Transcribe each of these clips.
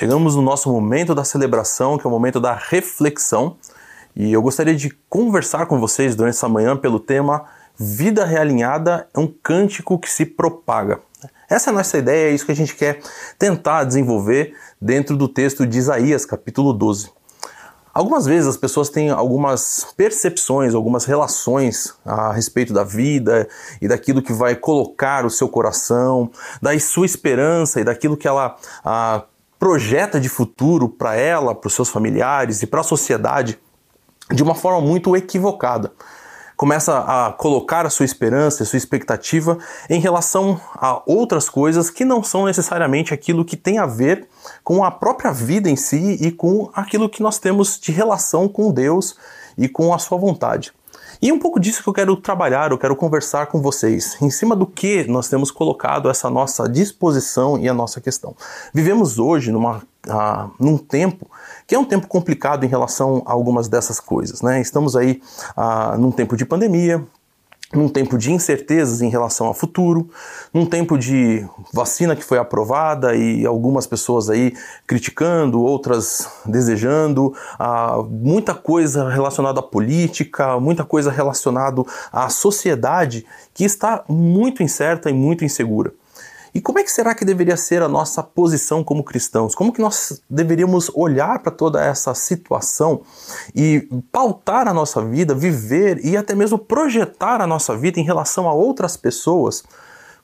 Chegamos no nosso momento da celebração, que é o momento da reflexão, e eu gostaria de conversar com vocês durante essa manhã pelo tema Vida Realinhada é um cântico que se propaga. Essa é a nossa ideia, é isso que a gente quer tentar desenvolver dentro do texto de Isaías, capítulo 12. Algumas vezes as pessoas têm algumas percepções, algumas relações a respeito da vida e daquilo que vai colocar o seu coração, da sua esperança e daquilo que ela projeta de futuro para ela, para os seus familiares e para a sociedade de uma forma muito equivocada começa a colocar a sua esperança, a sua expectativa em relação a outras coisas que não são necessariamente aquilo que tem a ver com a própria vida em si e com aquilo que nós temos de relação com Deus e com a sua vontade. E é um pouco disso que eu quero trabalhar, eu quero conversar com vocês, em cima do que nós temos colocado essa nossa disposição e a nossa questão. Vivemos hoje numa, ah, num tempo que é um tempo complicado em relação a algumas dessas coisas. Né? Estamos aí ah, num tempo de pandemia, num tempo de incertezas em relação ao futuro, num tempo de vacina que foi aprovada e algumas pessoas aí criticando, outras desejando, ah, muita coisa relacionada à política, muita coisa relacionada à sociedade que está muito incerta e muito insegura. E como é que será que deveria ser a nossa posição como cristãos? Como que nós deveríamos olhar para toda essa situação e pautar a nossa vida, viver e até mesmo projetar a nossa vida em relação a outras pessoas?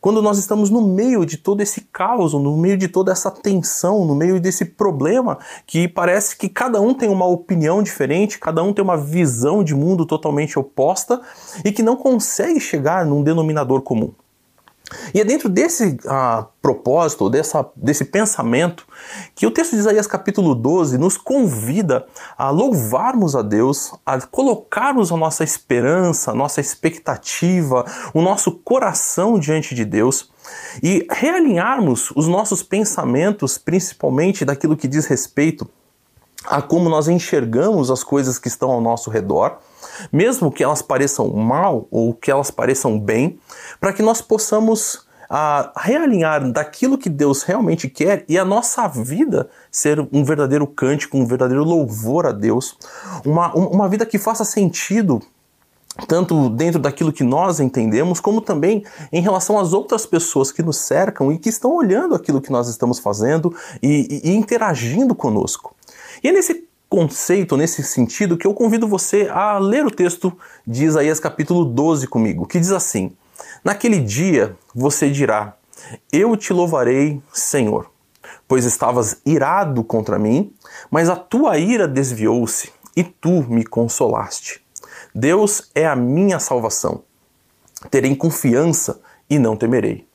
Quando nós estamos no meio de todo esse caos, no meio de toda essa tensão, no meio desse problema que parece que cada um tem uma opinião diferente, cada um tem uma visão de mundo totalmente oposta e que não consegue chegar num denominador comum. E é dentro desse uh, propósito, dessa, desse pensamento, que o texto de Isaías capítulo 12 nos convida a louvarmos a Deus, a colocarmos a nossa esperança, a nossa expectativa, o nosso coração diante de Deus e realinharmos os nossos pensamentos, principalmente daquilo que diz respeito a como nós enxergamos as coisas que estão ao nosso redor, mesmo que elas pareçam mal ou que elas pareçam bem, para que nós possamos a realinhar daquilo que Deus realmente quer e a nossa vida ser um verdadeiro cântico, um verdadeiro louvor a Deus, uma, uma vida que faça sentido tanto dentro daquilo que nós entendemos, como também em relação às outras pessoas que nos cercam e que estão olhando aquilo que nós estamos fazendo e, e, e interagindo conosco. E é nesse conceito, nesse sentido, que eu convido você a ler o texto de Isaías capítulo 12 comigo, que diz assim: Naquele dia você dirá: Eu te louvarei, Senhor, pois estavas irado contra mim, mas a tua ira desviou-se e tu me consolaste. Deus é a minha salvação. Terei confiança e não temerei.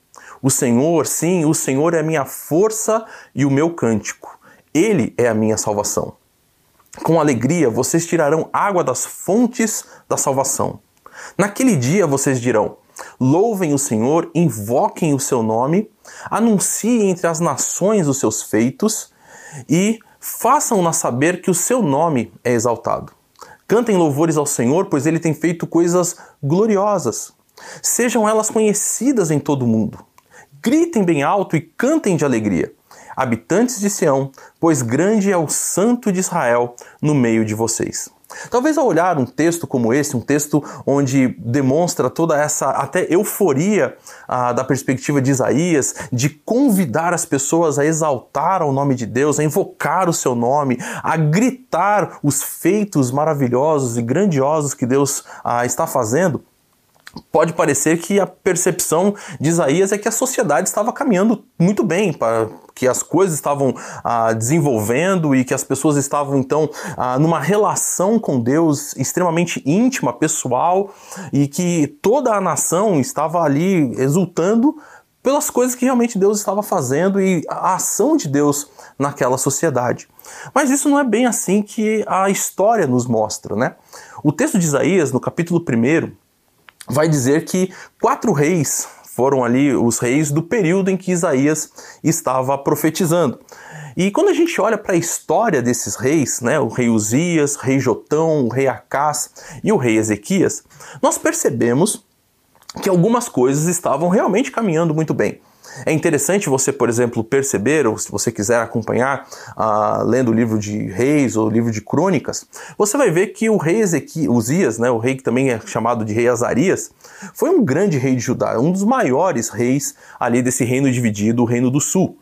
O Senhor, sim, o Senhor é a minha força e o meu cântico. Ele é a minha salvação. Com alegria vocês tirarão água das fontes da salvação. Naquele dia vocês dirão: Louvem o Senhor, invoquem o seu nome, anunciem entre as nações os seus feitos e façam-na saber que o seu nome é exaltado. Cantem louvores ao Senhor, pois ele tem feito coisas gloriosas. Sejam elas conhecidas em todo o mundo. Gritem bem alto e cantem de alegria habitantes de Sião, pois grande é o Santo de Israel no meio de vocês. Talvez ao olhar um texto como esse, um texto onde demonstra toda essa até euforia ah, da perspectiva de Isaías, de convidar as pessoas a exaltar o nome de Deus, a invocar o seu nome, a gritar os feitos maravilhosos e grandiosos que Deus ah, está fazendo, pode parecer que a percepção de Isaías é que a sociedade estava caminhando muito bem, para que as coisas estavam ah, desenvolvendo e que as pessoas estavam então ah, numa relação com Deus extremamente íntima, pessoal e que toda a nação estava ali exultando pelas coisas que realmente Deus estava fazendo e a ação de Deus naquela sociedade. Mas isso não é bem assim que a história nos mostra, né? O texto de Isaías, no capítulo 1, vai dizer que quatro reis foram ali os reis do período em que Isaías estava profetizando. E quando a gente olha para a história desses reis, né, o rei Uzias, o rei Jotão, o rei Acás e o rei Ezequias, nós percebemos que algumas coisas estavam realmente caminhando muito bem. É interessante você, por exemplo, perceber, ou se você quiser acompanhar, uh, lendo o livro de Reis ou o livro de Crônicas, você vai ver que o rei Ezequias, Uzias, né, o rei que também é chamado de rei Azarias, foi um grande rei de Judá, um dos maiores reis ali desse reino dividido, o reino do sul.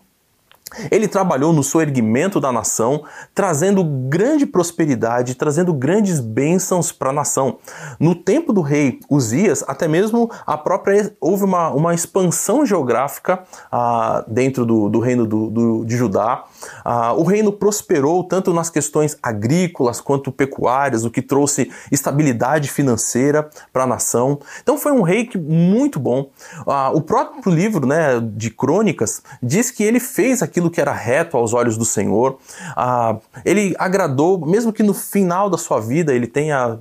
Ele trabalhou no soerguimento da nação, trazendo grande prosperidade, trazendo grandes bênçãos para a nação. No tempo do rei Uzias, até mesmo a própria houve uma, uma expansão geográfica ah, dentro do, do reino do, do, de Judá. Ah, o reino prosperou tanto nas questões agrícolas quanto pecuárias, o que trouxe estabilidade financeira para a nação. Então foi um rei que, muito bom. Ah, o próprio livro né, de Crônicas diz que ele fez aquilo aquilo que era reto aos olhos do Senhor. Ah, ele agradou, mesmo que no final da sua vida ele tenha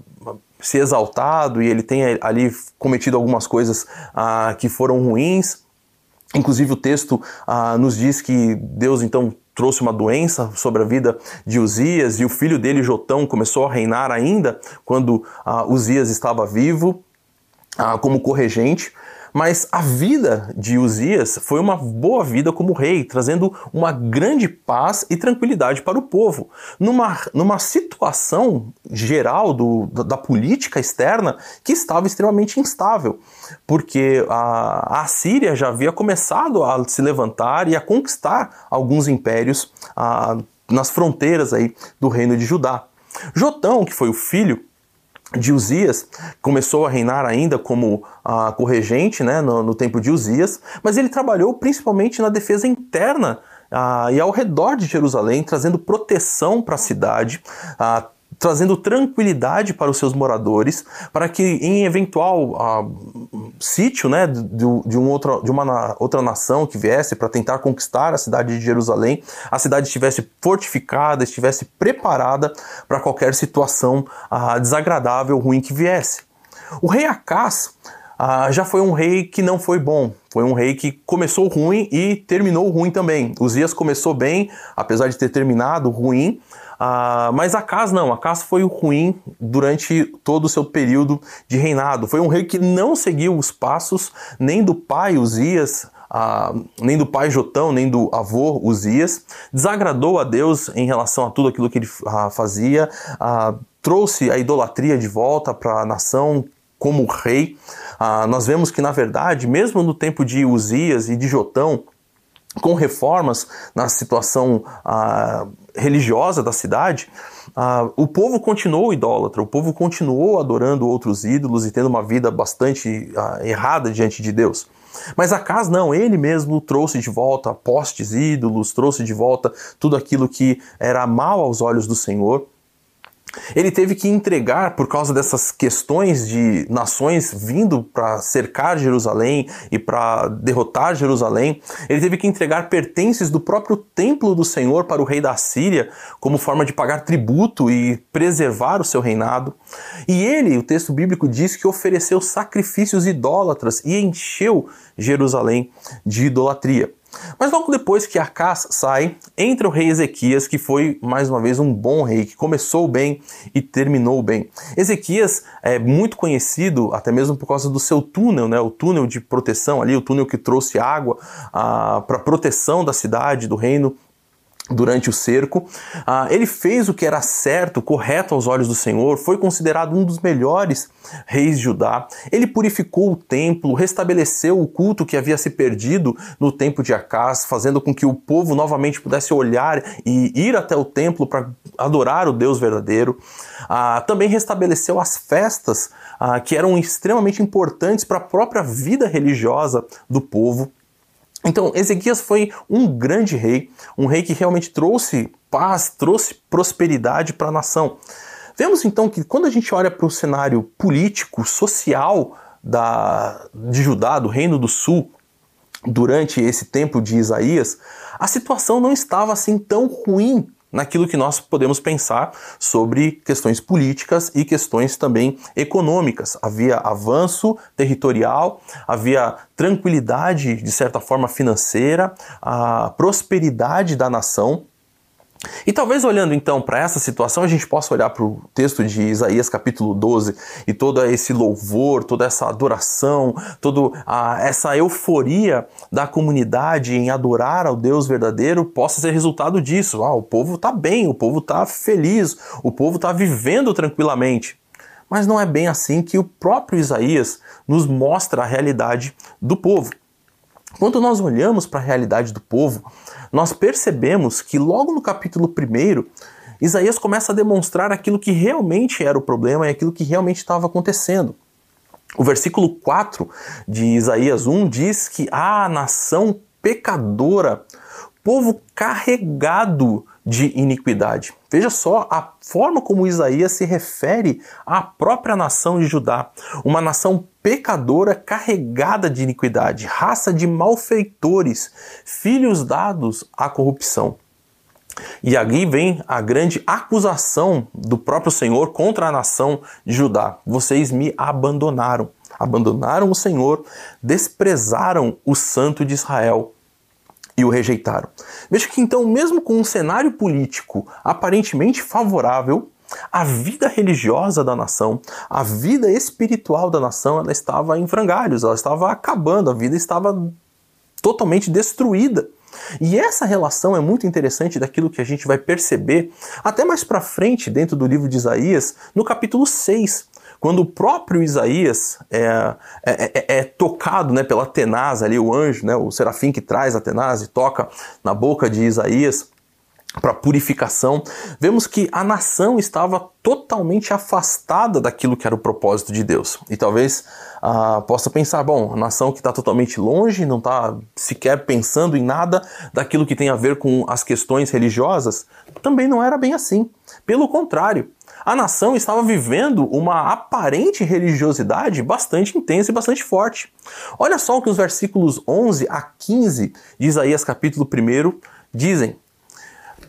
se exaltado e ele tenha ali cometido algumas coisas ah, que foram ruins. Inclusive o texto ah, nos diz que Deus então trouxe uma doença sobre a vida de Uzias e o filho dele, Jotão, começou a reinar ainda quando ah, Uzias estava vivo ah, como corregente. Mas a vida de Uzias foi uma boa vida como rei, trazendo uma grande paz e tranquilidade para o povo. Numa, numa situação geral do, da, política externa que estava extremamente instável, porque a, a Síria já havia começado a se levantar e a conquistar alguns impérios a, nas fronteiras aí do reino de Judá. Jotão, que foi o filho de Uzias, começou a reinar ainda como a corregente né, no, no tempo de Uzias, mas ele trabalhou principalmente na defesa interna ah, e ao redor de Jerusalém, trazendo proteção para a cidade, ah, trazendo tranquilidade para os seus moradores, para que em eventual uh, sítio né, de, de, um outro, de uma outra nação que viesse para tentar conquistar a cidade de Jerusalém, a cidade estivesse fortificada, estivesse preparada para qualquer situação uh, desagradável, ruim que viesse. O rei Acás uh, já foi um rei que não foi bom, foi um rei que começou ruim e terminou ruim também. Uzias começou bem, apesar de ter terminado ruim, ah, mas Acas não, Acas foi ruim durante todo o seu período de reinado. Foi um rei que não seguiu os passos nem do pai Uzias, ah, nem do pai Jotão, nem do avô Uzias. Desagradou a Deus em relação a tudo aquilo que ele ah, fazia, ah, trouxe a idolatria de volta para a nação como rei. Ah, nós vemos que, na verdade, mesmo no tempo de Uzias e de Jotão, com reformas na situação ah, religiosa da cidade, ah, o povo continuou idólatra, o povo continuou adorando outros ídolos e tendo uma vida bastante ah, errada diante de Deus. Mas Acas não, ele mesmo trouxe de volta postes ídolos, trouxe de volta tudo aquilo que era mal aos olhos do Senhor. Ele teve que entregar, por causa dessas questões de nações vindo para cercar Jerusalém e para derrotar Jerusalém, ele teve que entregar pertences do próprio templo do Senhor para o rei da Síria, como forma de pagar tributo e preservar o seu reinado. E ele, o texto bíblico diz que ofereceu sacrifícios idólatras e encheu Jerusalém de idolatria. Mas logo depois que Acás sai, entra o rei Ezequias, que foi mais uma vez um bom rei, que começou bem e terminou bem. Ezequias é muito conhecido, até mesmo por causa do seu túnel, né, o túnel de proteção ali, o túnel que trouxe água ah, para proteção da cidade, do reino durante o cerco. Ah, ele fez o que era certo, correto aos olhos do Senhor, foi considerado um dos melhores reis de Judá. Ele purificou o templo, restabeleceu o culto que havia se perdido no tempo de Acás, fazendo com que o povo novamente pudesse olhar e ir até o templo para adorar o Deus verdadeiro. Ah, também restabeleceu as festas ah, que eram extremamente importantes para a própria vida religiosa do povo. Então, Ezequias foi um grande rei, um rei que realmente trouxe paz, trouxe prosperidade para a nação. Vemos então que quando a gente olha para o cenário político, social da, de Judá, do Reino do Sul, durante esse tempo de Isaías, a situação não estava assim tão ruim naquilo que nós podemos pensar sobre questões políticas e questões também econômicas. Havia avanço territorial, havia tranquilidade, de certa forma, financeira, a prosperidade da nação. E talvez olhando então para essa situação, a gente possa olhar para o texto de Isaías capítulo 12 e todo esse louvor, toda essa adoração, toda essa euforia da comunidade em adorar ao Deus verdadeiro possa ser resultado disso. Ah, o povo está bem, o povo está feliz, o povo está vivendo tranquilamente. Mas não é bem assim que o próprio Isaías nos mostra a realidade do povo. Quando nós olhamos para a realidade do povo, nós percebemos que logo no capítulo 1, Isaías começa a demonstrar aquilo que realmente era o problema e aquilo que realmente estava acontecendo. O versículo 4 de Isaías 1 diz que a nação pecadora, povo carregado de iniquidade. Veja só a forma como Isaías se refere à própria nação de Judá, uma nação pecadora carregada de iniquidade, raça de malfeitores, filhos dados à corrupção. E aqui vem a grande acusação do próprio Senhor contra a nação de Judá: vocês me abandonaram, abandonaram o Senhor, desprezaram o Santo de Israel e o rejeitaram. Veja que então, mesmo com um cenário político aparentemente favorável, a vida religiosa da nação, a vida espiritual da nação, ela estava em frangalhos, ela estava acabando, a vida estava totalmente destruída. E essa relação é muito interessante daquilo que a gente vai perceber até mais para frente dentro do livro de Isaías, no capítulo 6, quando o próprio Isaías é, é, é, é tocado né, pela tenaz ali, o anjo, né, o serafim que traz a tenaz e toca na boca de Isaías para purificação, vemos que a nação estava totalmente afastada daquilo que era o propósito de Deus. E talvez ah, possa pensar, bom, a nação que está totalmente longe, não está sequer pensando em nada daquilo que tem a ver com as questões religiosas, também não era bem assim. Pelo contrário, a nação estava vivendo uma aparente religiosidade bastante intensa e bastante forte. Olha só o que os versículos 11 a 15 de Isaías capítulo 1 dizem.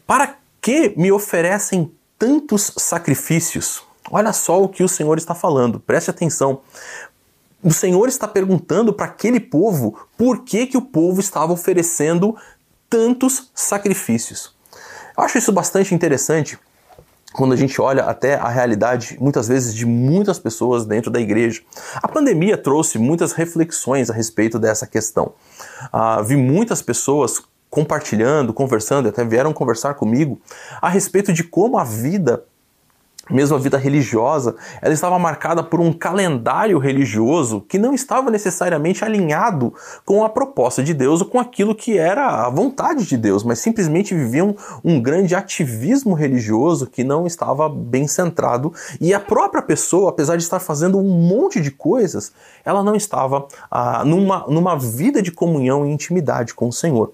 Para que me oferecem tantos sacrifícios? Olha só o que o Senhor está falando, preste atenção. O Senhor está perguntando para aquele povo por que, que o povo estava oferecendo tantos sacrifícios. Eu acho isso bastante interessante quando a gente olha até a realidade, muitas vezes, de muitas pessoas dentro da igreja. A pandemia trouxe muitas reflexões a respeito dessa questão. Ah, vi muitas pessoas compartilhando, conversando, até vieram conversar comigo a respeito de como a vida mesmo a vida religiosa, ela estava marcada por um calendário religioso que não estava necessariamente alinhado com a proposta de Deus ou com aquilo que era a vontade de Deus, mas simplesmente viviam um grande ativismo religioso que não estava bem centrado e a própria pessoa, apesar de estar fazendo um monte de coisas, ela não estava ah, numa, numa vida de comunhão e intimidade com o Senhor.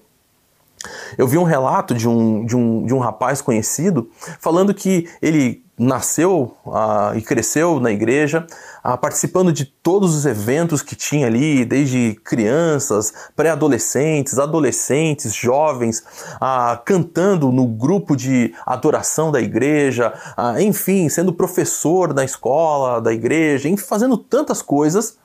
Eu vi um relato de um, de um, de um rapaz conhecido falando que ele nasceu e cresceu na igreja, participando de todos os eventos que tinha ali, desde crianças, pré-adolescentes, adolescentes, jovens, uh, cantando no grupo de adoração da igreja, enfim, sendo professor da escola da igreja, enfim, fazendo tantas coisas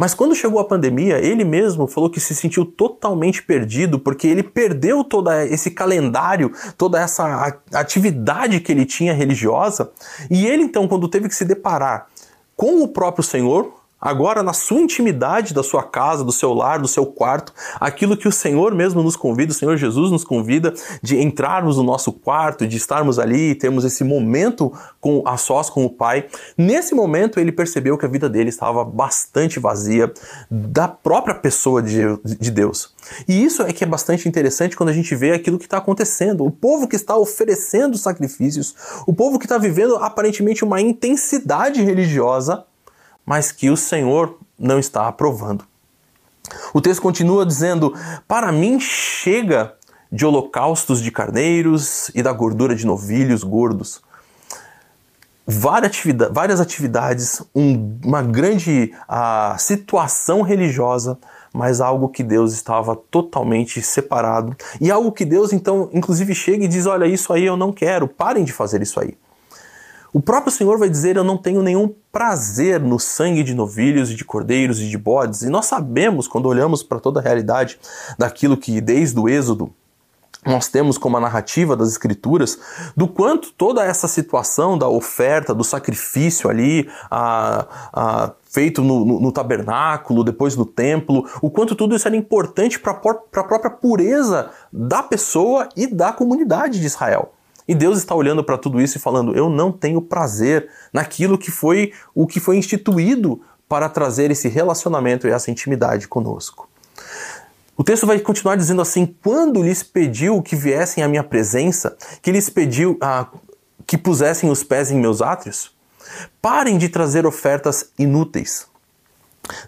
mas quando chegou a pandemia, ele mesmo falou que se sentiu totalmente perdido porque ele perdeu todo esse calendário, toda essa atividade que ele tinha religiosa. E ele então, quando teve que se deparar com o próprio Senhor, Agora, na sua intimidade da sua casa, do seu lar, do seu quarto, aquilo que o Senhor mesmo nos convida, o Senhor Jesus nos convida de entrarmos no nosso quarto, de estarmos ali e termos esse momento com a sós com o Pai. Nesse momento, ele percebeu que a vida dele estava bastante vazia da própria pessoa de, de Deus. E isso é que é bastante interessante quando a gente vê aquilo que está acontecendo. O povo que está oferecendo sacrifícios, o povo que está vivendo aparentemente uma intensidade religiosa mas que o Senhor não está aprovando. O texto continua dizendo: Para mim chega de holocaustos de carneiros e da gordura de novilhos gordos. Várias atividades, uma grande situação religiosa, mas algo que Deus estava totalmente separado. E algo que Deus, então, inclusive chega e diz: Olha, isso aí eu não quero, parem de fazer isso aí. O próprio Senhor vai dizer: Eu não tenho nenhum prazer no sangue de novilhos e de cordeiros e de bodes. E nós sabemos, quando olhamos para toda a realidade daquilo que desde o Êxodo nós temos como a narrativa das escrituras do quanto toda essa situação da oferta, do sacrifício ali, a, a, feito no, no, no, tabernáculo, depois no templo, o quanto tudo isso era importante para a própria pureza da pessoa e da comunidade de Israel. E Deus está olhando para tudo isso e falando: eu não tenho prazer naquilo que foi o que foi instituído para trazer esse relacionamento e essa intimidade conosco. O texto vai continuar dizendo assim: quando lhes pediu que viessem à minha presença, que lhes pediu ah, que pusessem os pés em meus átrios, parem de trazer ofertas inúteis.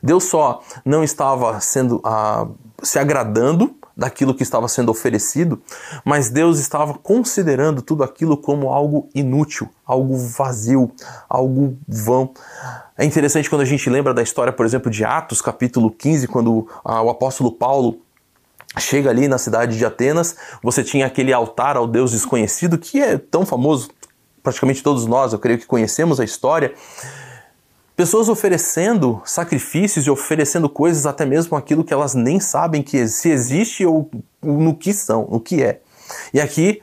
Deus só não estava sendo ah, se agradando daquilo que estava sendo oferecido, mas Deus estava considerando tudo aquilo como algo inútil, algo vazio, algo vão. É interessante quando a gente lembra da história, por exemplo, de Atos, capítulo 15, quando ah, o apóstolo Paulo chega ali na cidade de Atenas, você tinha aquele altar ao Deus desconhecido, que é tão famoso, praticamente todos nós, eu creio que conhecemos a história. Pessoas oferecendo sacrifícios e oferecendo coisas, até mesmo aquilo que elas nem sabem que se existe ou no que são, no que é. E aqui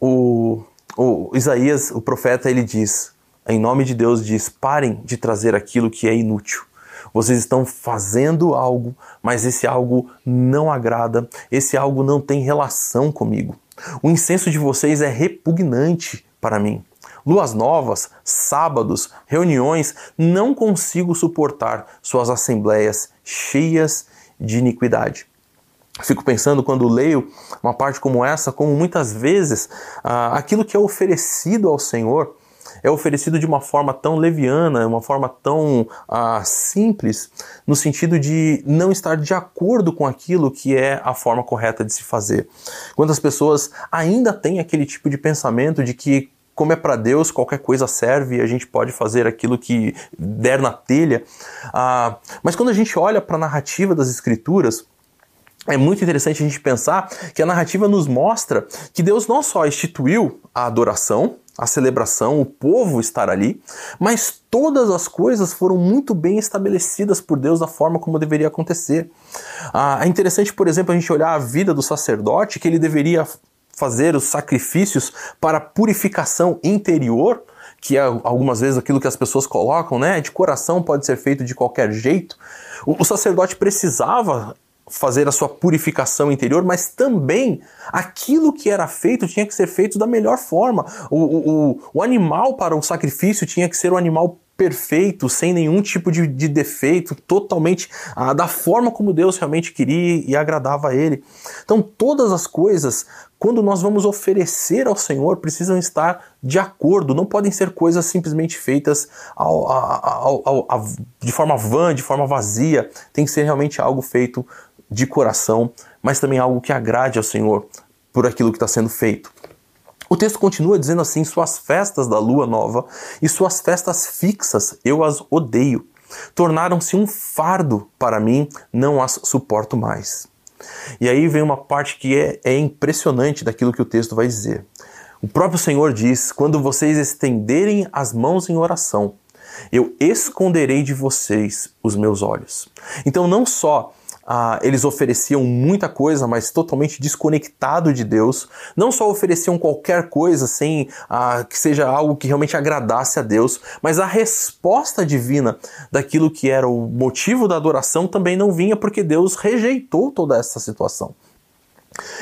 o, o Isaías, o profeta, ele diz: em nome de Deus, diz: parem de trazer aquilo que é inútil. Vocês estão fazendo algo, mas esse algo não agrada, esse algo não tem relação comigo. O incenso de vocês é repugnante para mim. Luas novas, sábados, reuniões, não consigo suportar suas assembleias cheias de iniquidade. Fico pensando quando leio uma parte como essa, como muitas vezes ah, aquilo que é oferecido ao Senhor é oferecido de uma forma tão leviana, uma forma tão ah, simples, no sentido de não estar de acordo com aquilo que é a forma correta de se fazer. Quantas pessoas ainda têm aquele tipo de pensamento de que como é para Deus, qualquer coisa serve e a gente pode fazer aquilo que der na telha. Ah, mas quando a gente olha para a narrativa das Escrituras, é muito interessante a gente pensar que a narrativa nos mostra que Deus não só instituiu a adoração, a celebração, o povo estar ali, mas todas as coisas foram muito bem estabelecidas por Deus da forma como deveria acontecer. Ah, é interessante, por exemplo, a gente olhar a vida do sacerdote, que ele deveria fazer os sacrifícios para purificação interior, que é algumas vezes aquilo que as pessoas colocam, né? De coração pode ser feito de qualquer jeito. O, o sacerdote precisava fazer a sua purificação interior, mas também aquilo que era feito tinha que ser feito da melhor forma. O, o, o animal para o sacrifício tinha que ser o animal perfeito, sem nenhum tipo de, de defeito, totalmente ah, da forma como Deus realmente queria e agradava a Ele. Então, todas as coisas, quando nós vamos oferecer ao Senhor, precisam estar de acordo, não podem ser coisas simplesmente feitas ao, ao, ao, de forma vã, de forma vazia. Tem que ser realmente algo feito de coração, mas também algo que agrade ao Senhor por aquilo que está sendo feito. O texto continua dizendo assim: Suas festas da lua nova e suas festas fixas eu as odeio. Tornaram-se um fardo para mim, não as suporto mais. E aí vem uma parte que é, é impressionante daquilo que o texto vai dizer. O próprio Senhor diz: Quando vocês estenderem as mãos em oração, eu esconderei de vocês os meus olhos. Então, não só ah, eles ofereciam muita coisa, mas totalmente desconectado de Deus. Não só ofereciam qualquer coisa sem ah, que seja algo que realmente agradasse a Deus, mas a resposta divina daquilo que era o motivo da adoração também não vinha porque Deus rejeitou toda essa situação.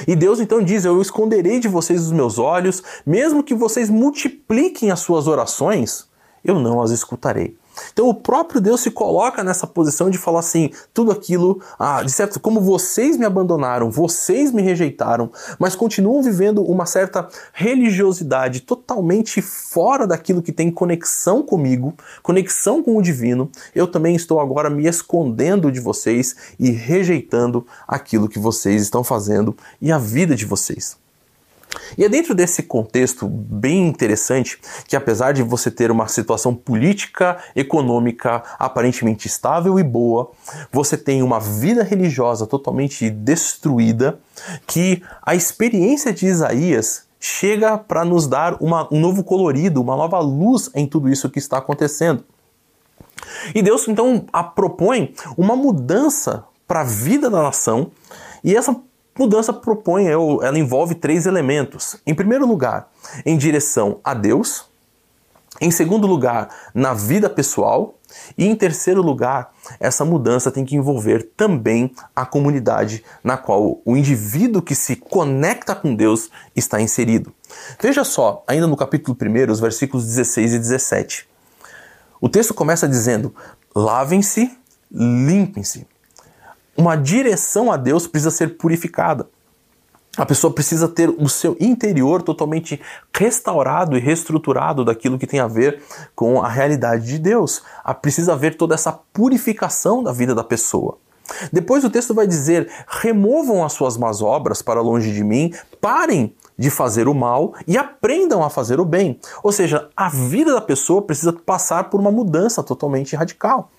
E Deus então diz: Eu esconderei de vocês os meus olhos, mesmo que vocês multipliquem as suas orações, eu não as escutarei. Então o próprio Deus se coloca nessa posição de falar assim: tudo aquilo, ah, de certo, como vocês me abandonaram, vocês me rejeitaram, mas continuam vivendo uma certa religiosidade totalmente fora daquilo que tem conexão comigo, conexão com o divino, eu também estou agora me escondendo de vocês e rejeitando aquilo que vocês estão fazendo e a vida de vocês. E é dentro desse contexto bem interessante que, apesar de você ter uma situação política, econômica aparentemente estável e boa, você tem uma vida religiosa totalmente destruída, que a experiência de Isaías chega para nos dar uma, um novo colorido, uma nova luz em tudo isso que está acontecendo. E Deus então propõe uma mudança para a vida da nação, e essa mudança propõe, ela envolve três elementos. Em primeiro lugar, em direção a Deus. Em segundo lugar, na vida pessoal. E em terceiro lugar, essa mudança tem que envolver também a comunidade na qual o indivíduo que se conecta com Deus está inserido. Veja só, ainda no capítulo 1, os versículos 16 e 17. O texto começa dizendo: lavem-se, limpem-se. Uma direção a Deus precisa ser purificada. A pessoa precisa ter o seu interior totalmente restaurado e reestruturado daquilo que tem a ver com a realidade de Deus. Precisa haver toda essa purificação da vida da pessoa. Depois o texto vai dizer: removam as suas más obras para longe de mim, parem de fazer o mal e aprendam a fazer o bem. Ou seja, a vida da pessoa precisa passar por uma mudança totalmente radical.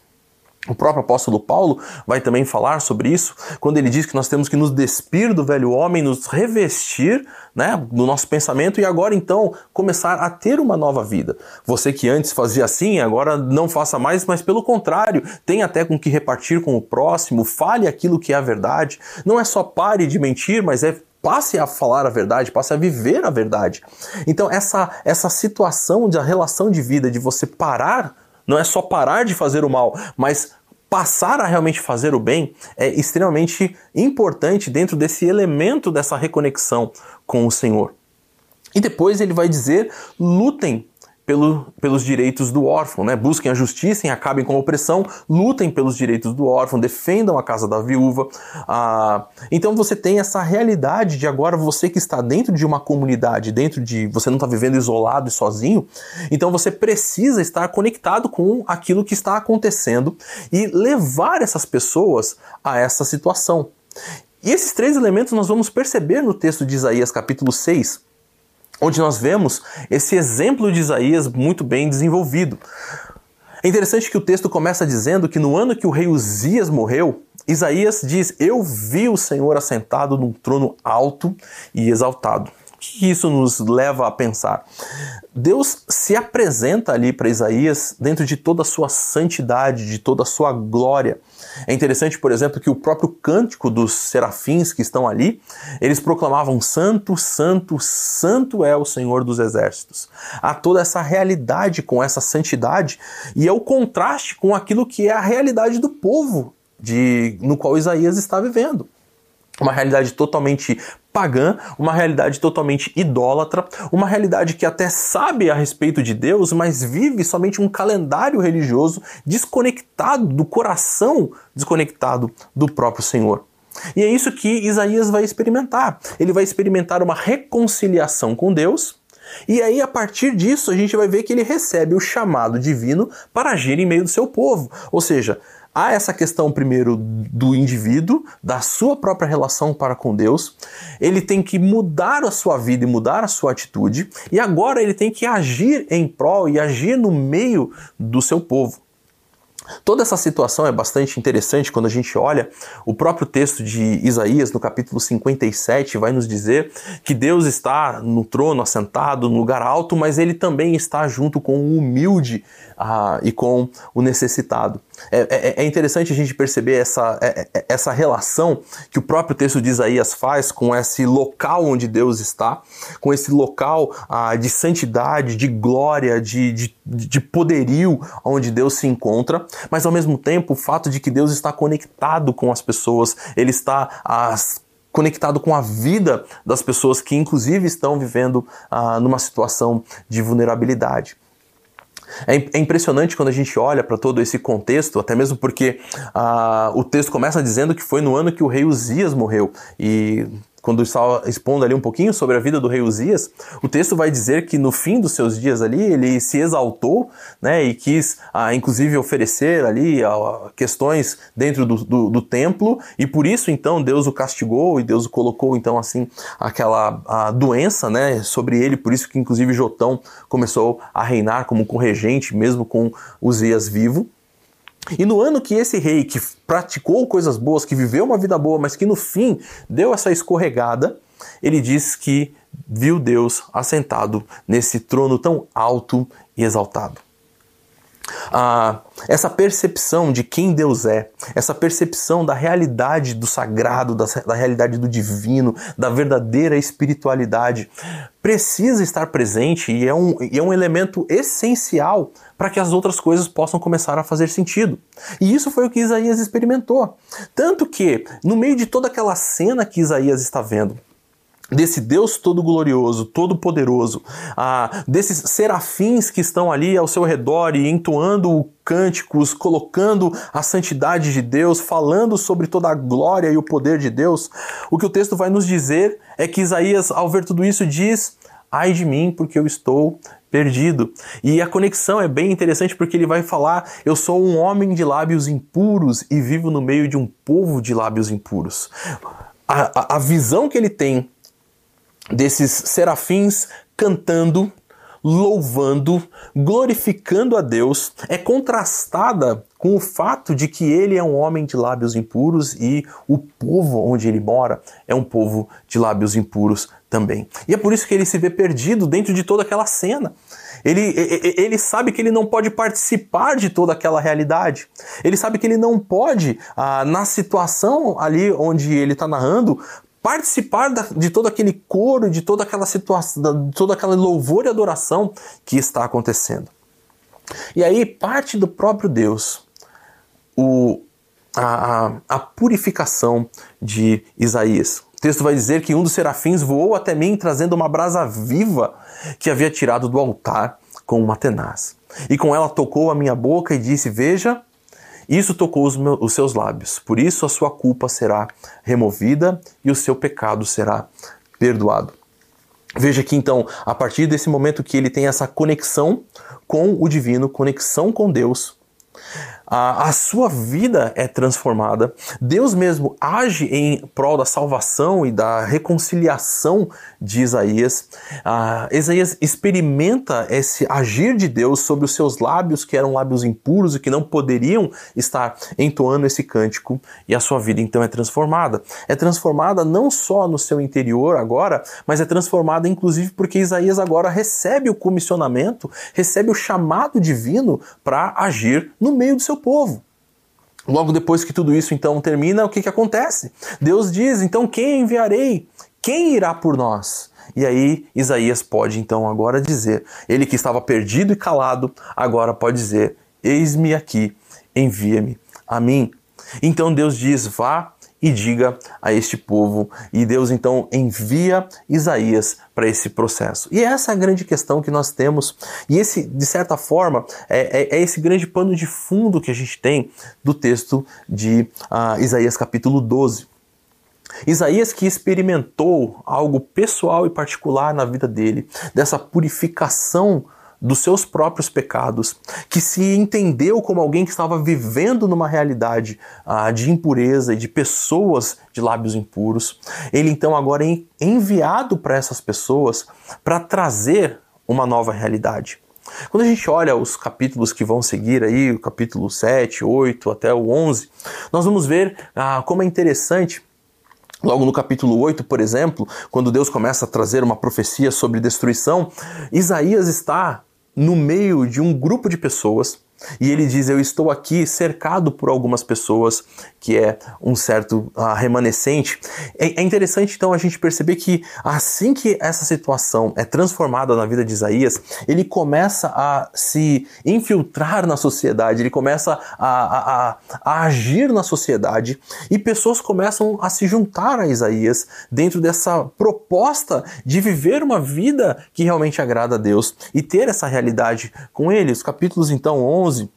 O próprio apóstolo Paulo vai também falar sobre isso, quando ele diz que nós temos que nos despir do velho homem, nos revestir né, do nosso pensamento e agora então começar a ter uma nova vida. Você que antes fazia assim, agora não faça mais, mas pelo contrário, tem até com que repartir com o próximo, fale aquilo que é a verdade. Não é só pare de mentir, mas é passe a falar a verdade, passe a viver a verdade. Então essa essa situação da relação de vida de você parar não é só parar de fazer o mal, mas passar a realmente fazer o bem é extremamente importante dentro desse elemento dessa reconexão com o Senhor. E depois ele vai dizer: lutem pelo, pelos direitos do órfão, né? Busquem a justiça e acabem com a opressão, lutem pelos direitos do órfão, defendam a casa da viúva. Ah, então você tem essa realidade de agora você que está dentro de uma comunidade, dentro de. Você não está vivendo isolado e sozinho, então você precisa estar conectado com aquilo que está acontecendo e levar essas pessoas a essa situação. E esses três elementos nós vamos perceber no texto de Isaías, capítulo 6 onde nós vemos esse exemplo de Isaías muito bem desenvolvido. É interessante que o texto começa dizendo que no ano que o rei Uzias morreu, Isaías diz: Eu vi o Senhor assentado num trono alto e exaltado que isso nos leva a pensar? Deus se apresenta ali para Isaías dentro de toda a sua santidade, de toda a sua glória. É interessante, por exemplo, que o próprio cântico dos serafins que estão ali, eles proclamavam: Santo, Santo, Santo é o Senhor dos Exércitos. Há toda essa realidade com essa santidade e é o contraste com aquilo que é a realidade do povo de, no qual Isaías está vivendo uma realidade totalmente pagã, uma realidade totalmente idólatra, uma realidade que até sabe a respeito de Deus, mas vive somente um calendário religioso desconectado do coração, desconectado do próprio Senhor. E é isso que Isaías vai experimentar. Ele vai experimentar uma reconciliação com Deus. E aí, a partir disso, a gente vai ver que ele recebe o chamado divino para agir em meio do seu povo. Ou seja, há essa questão primeiro do indivíduo, da sua própria relação para com Deus. Ele tem que mudar a sua vida e mudar a sua atitude, e agora ele tem que agir em prol e agir no meio do seu povo. Toda essa situação é bastante interessante quando a gente olha o próprio texto de Isaías, no capítulo 57, vai nos dizer que Deus está no trono, assentado, no lugar alto, mas ele também está junto com o humilde ah, e com o necessitado. É, é, é, interessante a gente perceber essa, é, é, essa relação que o próprio texto de Isaías faz com esse local onde Deus está, com esse local ah, de santidade, de glória, de, de, de poderio onde Deus se encontra, mas ao mesmo tempo o fato de que Deus está conectado com as pessoas, ele está as, conectado com a vida das pessoas que inclusive estão vivendo ah, numa situação de vulnerabilidade. É, é impressionante quando a gente olha para todo esse contexto, até mesmo porque ah, o texto começa dizendo que foi no ano que o rei Uzias morreu. E quando está expondo ali um pouquinho sobre a vida do rei Uzias, o texto vai dizer que no fim dos seus dias ali ele se exaltou, né, e quis ah, inclusive oferecer ali ah, questões dentro do, do, do, templo, e por isso então Deus o castigou e Deus o colocou então assim aquela a doença, né, sobre ele, por isso que inclusive Jotão começou a reinar como corregente mesmo com Uzias vivo. E no ano que esse rei que praticou coisas boas, que viveu uma vida boa, mas que no fim deu essa escorregada, ele diz que viu Deus assentado nesse trono tão alto e exaltado. Ah, essa percepção de quem Deus é, essa percepção da realidade do sagrado, da, da, realidade do divino, da verdadeira espiritualidade, precisa estar presente e é um, e é um elemento essencial para que as outras coisas possam começar a fazer sentido. E isso foi o que Isaías experimentou. Tanto que, no meio de toda aquela cena que Isaías está vendo, desse Deus todo glorioso, todo poderoso, ah, desses serafins que estão ali ao seu redor e entoando cânticos, colocando a santidade de Deus, falando sobre toda a glória e o poder de Deus, o que o texto vai nos dizer é que Isaías, ao ver tudo isso, diz: Ai de mim, porque eu estou perdido. E a conexão é bem interessante porque ele vai falar: Eu sou um homem de lábios impuros e vivo no meio de um povo de lábios impuros. A, a, a visão que ele tem desses serafins cantando, louvando, glorificando a Deus, é contrastada com o fato de que ele é um homem de lábios impuros e o povo onde ele mora é um povo de lábios impuros também. E é por isso que ele se vê perdido dentro de toda aquela cena. Ele, ele sabe que ele não pode participar de toda aquela realidade. Ele sabe que ele não pode, ah, na situação ali onde ele está narrando, participar de todo aquele coro, de toda aquela situação, de toda aquela louvor e adoração que está acontecendo. E aí parte do próprio Deus o, a, a, purificação de Isaías. O texto vai dizer que um dos serafins voou até mim trazendo uma brasa viva que havia tirado do altar com uma tenaz. E com ela tocou a minha boca e disse: Veja, isso tocou os, meus, os seus lábios, por isso a sua culpa será removida e o seu pecado será perdoado. Veja que então, a partir desse momento que ele tem essa conexão com o divino, conexão com Deus, a, a sua vida é transformada, Deus mesmo age em prol da salvação e da reconciliação de Isaías. Isaías experimenta esse agir de Deus sobre os seus lábios, que eram lábios impuros e que não poderiam estar entoando esse cântico, e a sua vida então é transformada. É transformada não só no seu interior agora, mas é transformada inclusive porque Isaías agora recebe o comissionamento, recebe o chamado divino para agir no meio do seu povo. Logo depois que tudo isso então termina, o que, que acontece? Deus diz: então quem enviarei? Quem irá por nós? E aí Isaías pode então agora dizer: ele que estava perdido e calado, agora pode dizer: eis-me aqui, envia-me a mim. Então Deus diz: vá e diga a este povo. E Deus então envia Isaías para esse processo. E essa é a grande questão que nós temos. E esse, de certa forma, é, é, é esse grande pano de fundo que a gente tem do texto de uh, Isaías capítulo 12. Isaías que experimentou algo pessoal e particular na vida dele, dessa purificação dos seus próprios pecados, que se entendeu como alguém que estava vivendo numa realidade ah, de impureza e de pessoas de lábios impuros, ele então agora é enviado para essas pessoas para trazer uma nova realidade. Quando a gente olha os capítulos que vão seguir aí, o capítulo 7, 8 até o 11, nós vamos ver ah, como é interessante Logo no capítulo 8, por exemplo, quando Deus começa a trazer uma profecia sobre destruição, Isaías está no meio de um grupo de pessoas e ele diz: Eu estou aqui cercado por algumas pessoas, que é um certo uh, remanescente. É, é, interessante então a gente perceber que assim que essa situação é transformada na vida de Isaías, ele começa a se infiltrar na sociedade, ele começa a, a, a agir na sociedade e pessoas começam a se juntar a Isaías dentro dessa proposta de viver uma vida que realmente agrada a Deus e ter essa realidade com ele. Os capítulos então 11 11,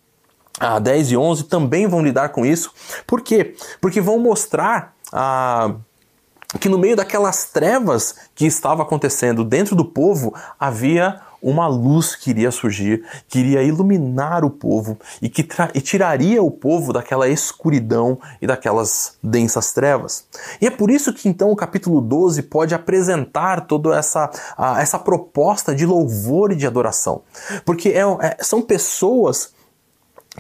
a 10 e 11 também vão lidar com isso. Por quê? Porque vão mostrar ah, que no meio daquelas trevas que estava acontecendo dentro do povo havia uma luz que iria surgir, que iria iluminar o povo e que e tiraria o povo daquela escuridão e daquelas densas trevas. E é por isso que então o capítulo 12 pode apresentar toda essa, a, essa proposta de louvor e de adoração. Porque é, é, são pessoas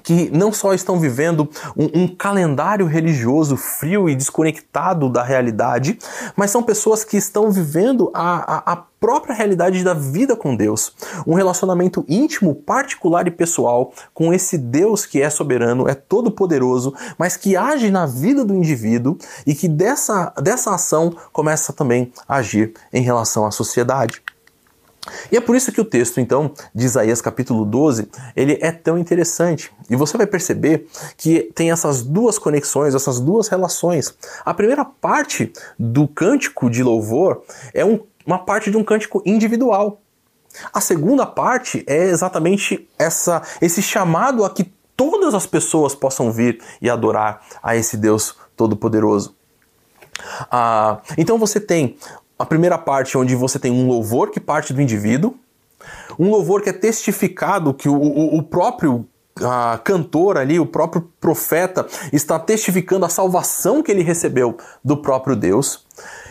que não só estão vivendo um, um, calendário religioso frio e desconectado da realidade, mas são pessoas que estão vivendo a, a, a própria realidade da vida com Deus. Um relacionamento íntimo, particular e pessoal com esse Deus que é soberano, é todo-poderoso, mas que age na vida do indivíduo e que dessa, dessa ação começa também a agir em relação à sociedade. E é por isso que o texto, então, de Isaías capítulo 12, ele é tão interessante. E você vai perceber que tem essas duas conexões, essas duas relações. A primeira parte do cântico de louvor é um, uma parte de um cântico individual. A segunda parte é exatamente essa, esse chamado a que todas as pessoas possam vir e adorar a esse Deus Todo-Poderoso. Ah, então você tem a primeira parte, onde você tem um louvor que parte do indivíduo, um louvor que é testificado, que o, o, o próprio a cantor ali, o próprio profeta, está testificando a salvação que ele recebeu do próprio Deus.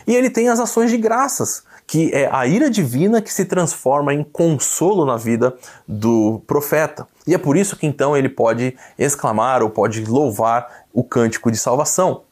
E ele tem as ações de graças, que é a ira divina que se transforma em consolo na vida do profeta. E é por isso que então ele pode exclamar ou pode louvar o cântico de salvação.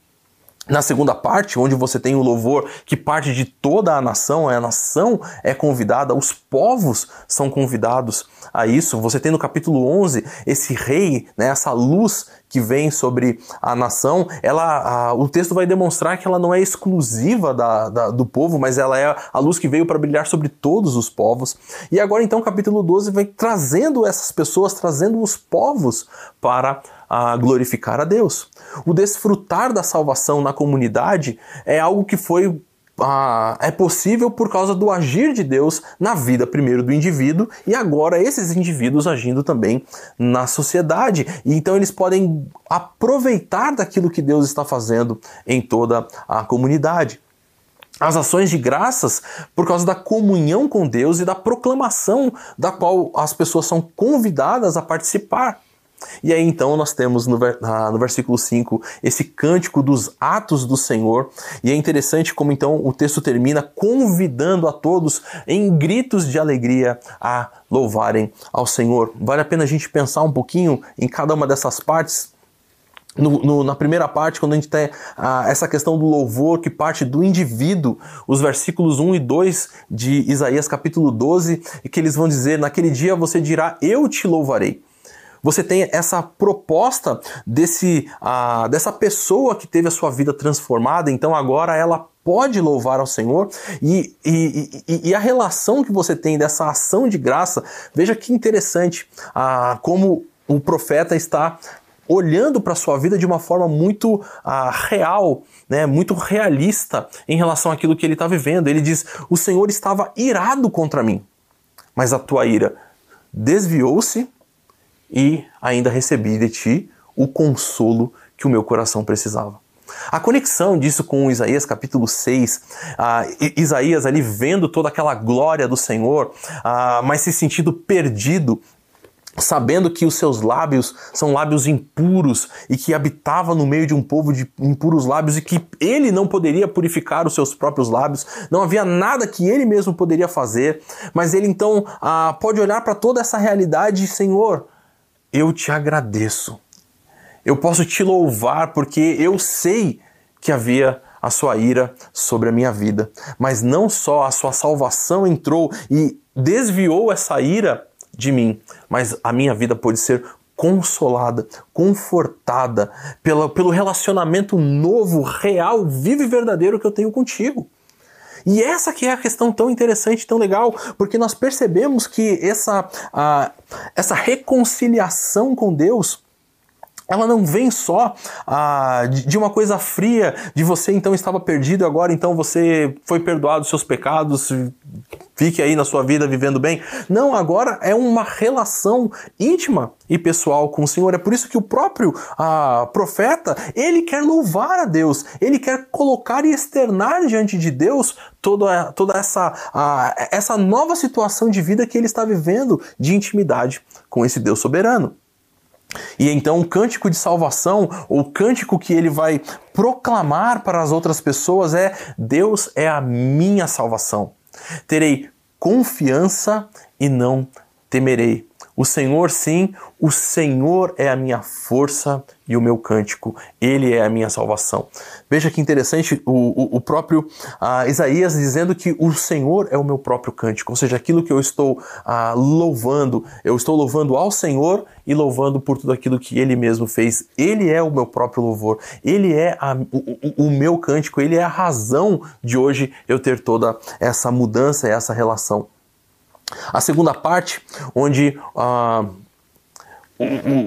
Na segunda parte, onde você tem o louvor que parte de toda a nação, a nação é convidada, os povos são convidados a isso. Você tem no capítulo 11 esse rei, né, essa luz que vem sobre a nação. Ela, a, o texto vai demonstrar que ela não é exclusiva da, da, do povo, mas ela é a luz que veio para brilhar sobre todos os povos. E agora então o capítulo 12 vem trazendo essas pessoas, trazendo os povos para a glorificar a Deus. O desfrutar da salvação na comunidade é algo que foi ah, é possível por causa do agir de Deus na vida primeiro do indivíduo e agora esses indivíduos agindo também na sociedade. E então eles podem aproveitar daquilo que Deus está fazendo em toda a comunidade as ações de graças por causa da comunhão com Deus e da proclamação da qual as pessoas são convidadas a participar. E aí então nós temos no, no, versículo 5 esse cântico dos atos do Senhor, e é interessante como então o texto termina convidando a todos em gritos de alegria a louvarem ao Senhor. Vale a pena a gente pensar um pouquinho em cada uma dessas partes. No, no, na primeira parte, quando a gente tem ah, essa questão do louvor que parte do indivíduo, os versículos 1 e 2 de Isaías capítulo 12, e que eles vão dizer: Naquele dia você dirá, Eu te louvarei você tem essa proposta desse, dessa pessoa que teve a sua vida transformada, então agora ela pode louvar ao Senhor e, e, e, e a relação que você tem dessa ação de graça, veja que interessante como o profeta está olhando para a sua vida de uma forma muito real, né, muito realista em relação àquilo que ele está vivendo. Ele diz: O Senhor estava irado contra mim, mas a tua ira desviou-se e ainda recebi de ti o consolo que o meu coração precisava. A conexão disso com Isaías capítulo 6, Isaías ali vendo toda aquela glória do Senhor, mas se sentindo perdido sabendo que os seus lábios são lábios impuros e que habitava no meio de um povo de impuros lábios e que ele não poderia purificar os seus próprios lábios, não havia nada que ele mesmo poderia fazer, mas ele então ah, pode olhar para toda essa realidade, Senhor, eu te agradeço. Eu posso te louvar porque eu sei que havia a sua ira sobre a minha vida, mas não só a sua salvação entrou e desviou essa ira de mim, mas a minha vida pode ser consolada, confortada pela, pelo relacionamento novo, real, vivo e verdadeiro que eu tenho contigo. E essa que é a questão tão interessante, tão legal, porque nós percebemos que essa, a, essa reconciliação com Deus ela não vem só ah, de, uma coisa fria, de você então estava perdido e agora então você foi perdoado dos seus pecados, fique aí na sua vida vivendo bem. Não, agora é uma relação íntima e pessoal com o Senhor. É por isso que o próprio ah, profeta, ele quer louvar a Deus, ele quer colocar e externar diante de Deus toda, toda essa, ah, essa nova situação de vida que ele está vivendo de intimidade com esse Deus soberano. E então o cântico de salvação, ou o cântico que ele vai proclamar para as outras pessoas é: Deus é a minha salvação. Terei confiança e não temerei. O Senhor, sim, o Senhor é a minha força e o meu cântico, Ele é a minha salvação. Veja que interessante o, o, o próprio uh, Isaías dizendo que o Senhor é o meu próprio cântico, ou seja, aquilo que eu estou uh, louvando, eu estou louvando ao Senhor e louvando por tudo aquilo que Ele mesmo fez. Ele é o meu próprio louvor, Ele é a, o, o meu cântico, Ele é a razão de hoje eu ter toda essa mudança, essa relação. A segunda parte, onde uh,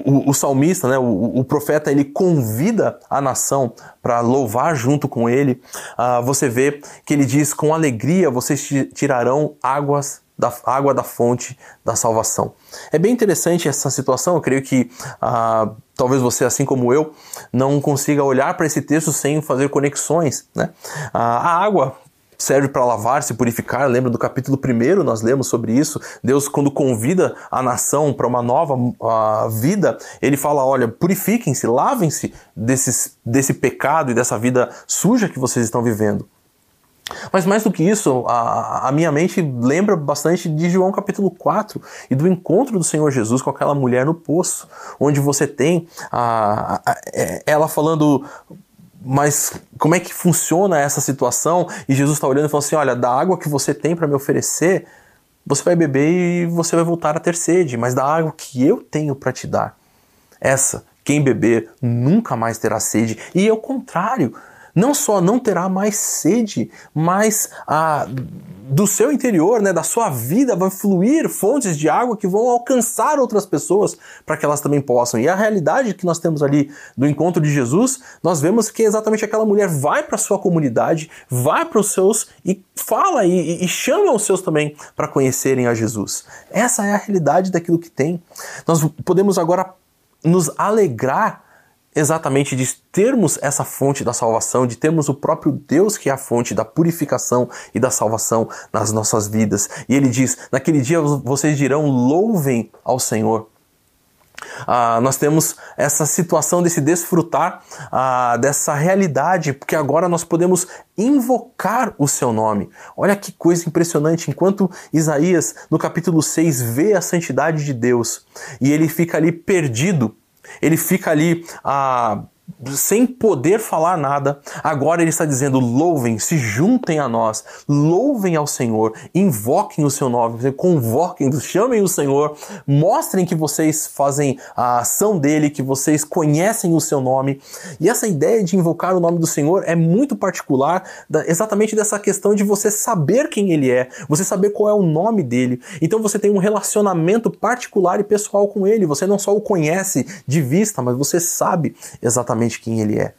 o, o, salmista, né, o, o, profeta, ele convida a nação para louvar junto com ele. Uh, você vê que ele diz: com alegria vocês tirarão águas da água da fonte da salvação. É bem interessante essa situação. Eu creio que uh, talvez você, assim como eu, não consiga olhar para esse texto sem fazer conexões. Né? Uh, a água serve para lavar, se purificar. Lembra do capítulo 1, nós lemos sobre isso. Deus, quando convida a nação para uma nova uh, vida, ele fala: olha, purifiquem-se, lavem-se desse pecado e dessa vida suja que vocês estão vivendo. Mas mais do que isso, a, a, minha mente lembra bastante de João capítulo 4 e do encontro do Senhor Jesus com aquela mulher no poço, onde você tem a, a, ela falando mas como é que funciona essa situação? E Jesus está olhando e falando assim: olha, da água que você tem para me oferecer, você vai beber e você vai voltar a ter sede, mas da água que eu tenho para te dar, essa, quem beber nunca mais terá sede. E é o contrário não só não terá mais sede, mas do seu interior, né, da sua vida, vai fluir fontes de água que vão alcançar outras pessoas para que elas também possam. E a realidade que nós temos ali do encontro de Jesus, nós vemos que exatamente aquela mulher vai para sua comunidade, vai para os seus e fala e, e chama os seus também para conhecerem a Jesus. Essa é a realidade daquilo que tem. Nós podemos agora nos alegrar exatamente de termos essa fonte da salvação, de termos o próprio Deus que é a fonte da purificação e da salvação nas nossas vidas. E ele diz: naquele dia vocês dirão, louvem ao Senhor. Ah, nós temos essa situação desse desfrutar ah, dessa realidade, porque agora nós podemos invocar o seu nome. Olha que coisa impressionante. Enquanto Isaías, no capítulo 6, vê a santidade de Deus e ele fica ali perdido ele fica ali ah, sem poder falar nada. Agora ele está dizendo: louvem, se juntem a nós, louvem ao Senhor, invoquem o seu nome, convoquem, chamem o Senhor, mostrem que vocês fazem a ação dele, que vocês conhecem o seu nome. E essa ideia de invocar o nome do Senhor é muito particular, exatamente dessa questão de você saber quem ele é, você saber qual é o nome dele. Então você tem um relacionamento particular e pessoal com ele. Você não só o conhece de vista, mas você sabe exatamente exatamente quem ele é.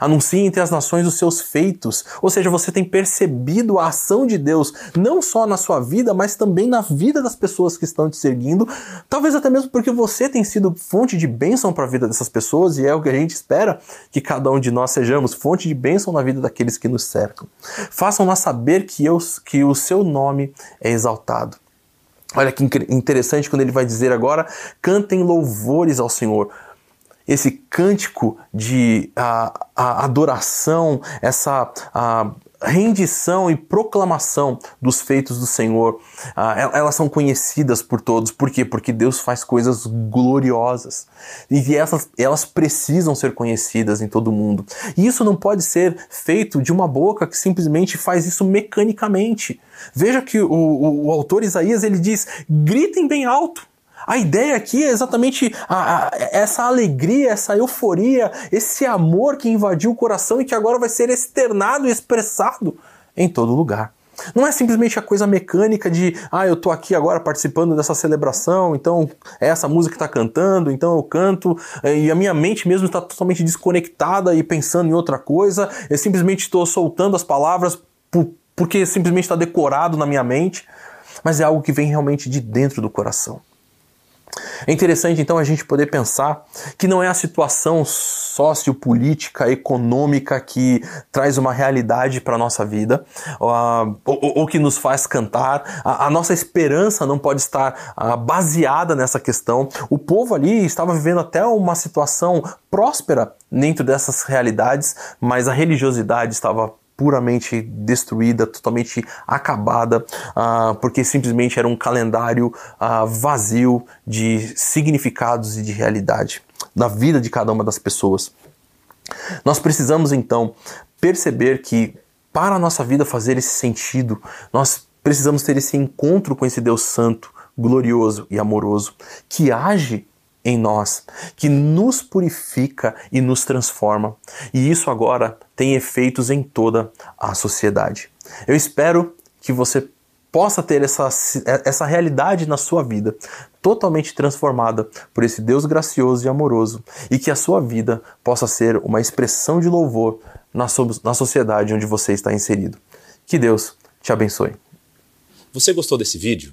Anuncie entre as nações os seus feitos, ou seja, você tem percebido a ação de Deus não só na sua vida, mas também na vida das pessoas que estão te seguindo, talvez até mesmo porque você tem sido fonte de bênção para a vida dessas pessoas e é o que a gente espera que cada um de nós sejamos, fonte de bênção na vida daqueles que nos cercam. Façam-nas saber que, eu, que o seu nome é exaltado. Olha que interessante quando ele vai dizer agora: cantem louvores ao Senhor esse cântico de a, a adoração, essa a, rendição e proclamação dos feitos do Senhor, elas são conhecidas por todos. Por quê? Porque Deus faz coisas gloriosas e elas, elas precisam ser conhecidas em todo mundo. E isso não pode ser feito de uma boca que simplesmente faz isso mecanicamente. Veja que o, o, o autor Isaías ele diz: gritem bem alto. A ideia aqui é exatamente a, a, essa alegria, essa euforia, esse amor que invadiu o coração e que agora vai ser externado e expressado em todo lugar. Não é simplesmente a coisa mecânica de, ah, eu tô aqui agora participando dessa celebração, então é essa música que está cantando, então eu canto, eh, e a minha mente mesmo está totalmente desconectada e pensando em outra coisa, eu simplesmente estou soltando as palavras porque simplesmente está decorado na minha mente, mas é algo que vem realmente de dentro do coração. É interessante então a gente poder pensar que não é a situação sociopolítica, econômica que traz uma realidade para a nossa vida uh, ou, ou, que nos faz cantar. A, a nossa esperança não pode estar uh, baseada nessa questão. O povo ali estava vivendo até uma situação próspera dentro dessas realidades, mas a religiosidade estava puramente destruída, totalmente acabada, uh, porque simplesmente era um calendário uh, vazio de significados e de realidade na vida de cada uma das pessoas. Nós precisamos então perceber que para a nossa vida fazer esse sentido, nós precisamos ter esse encontro com esse Deus Santo, glorioso e amoroso, que age em nós, que nos purifica e nos transforma. E isso agora tem efeitos em toda a sociedade. Eu espero que você possa ter essa, essa realidade na sua vida, totalmente transformada por esse Deus gracioso e amoroso, e que a sua vida possa ser uma expressão de louvor na, na sociedade onde você está inserido. Que Deus te abençoe. Você gostou desse vídeo?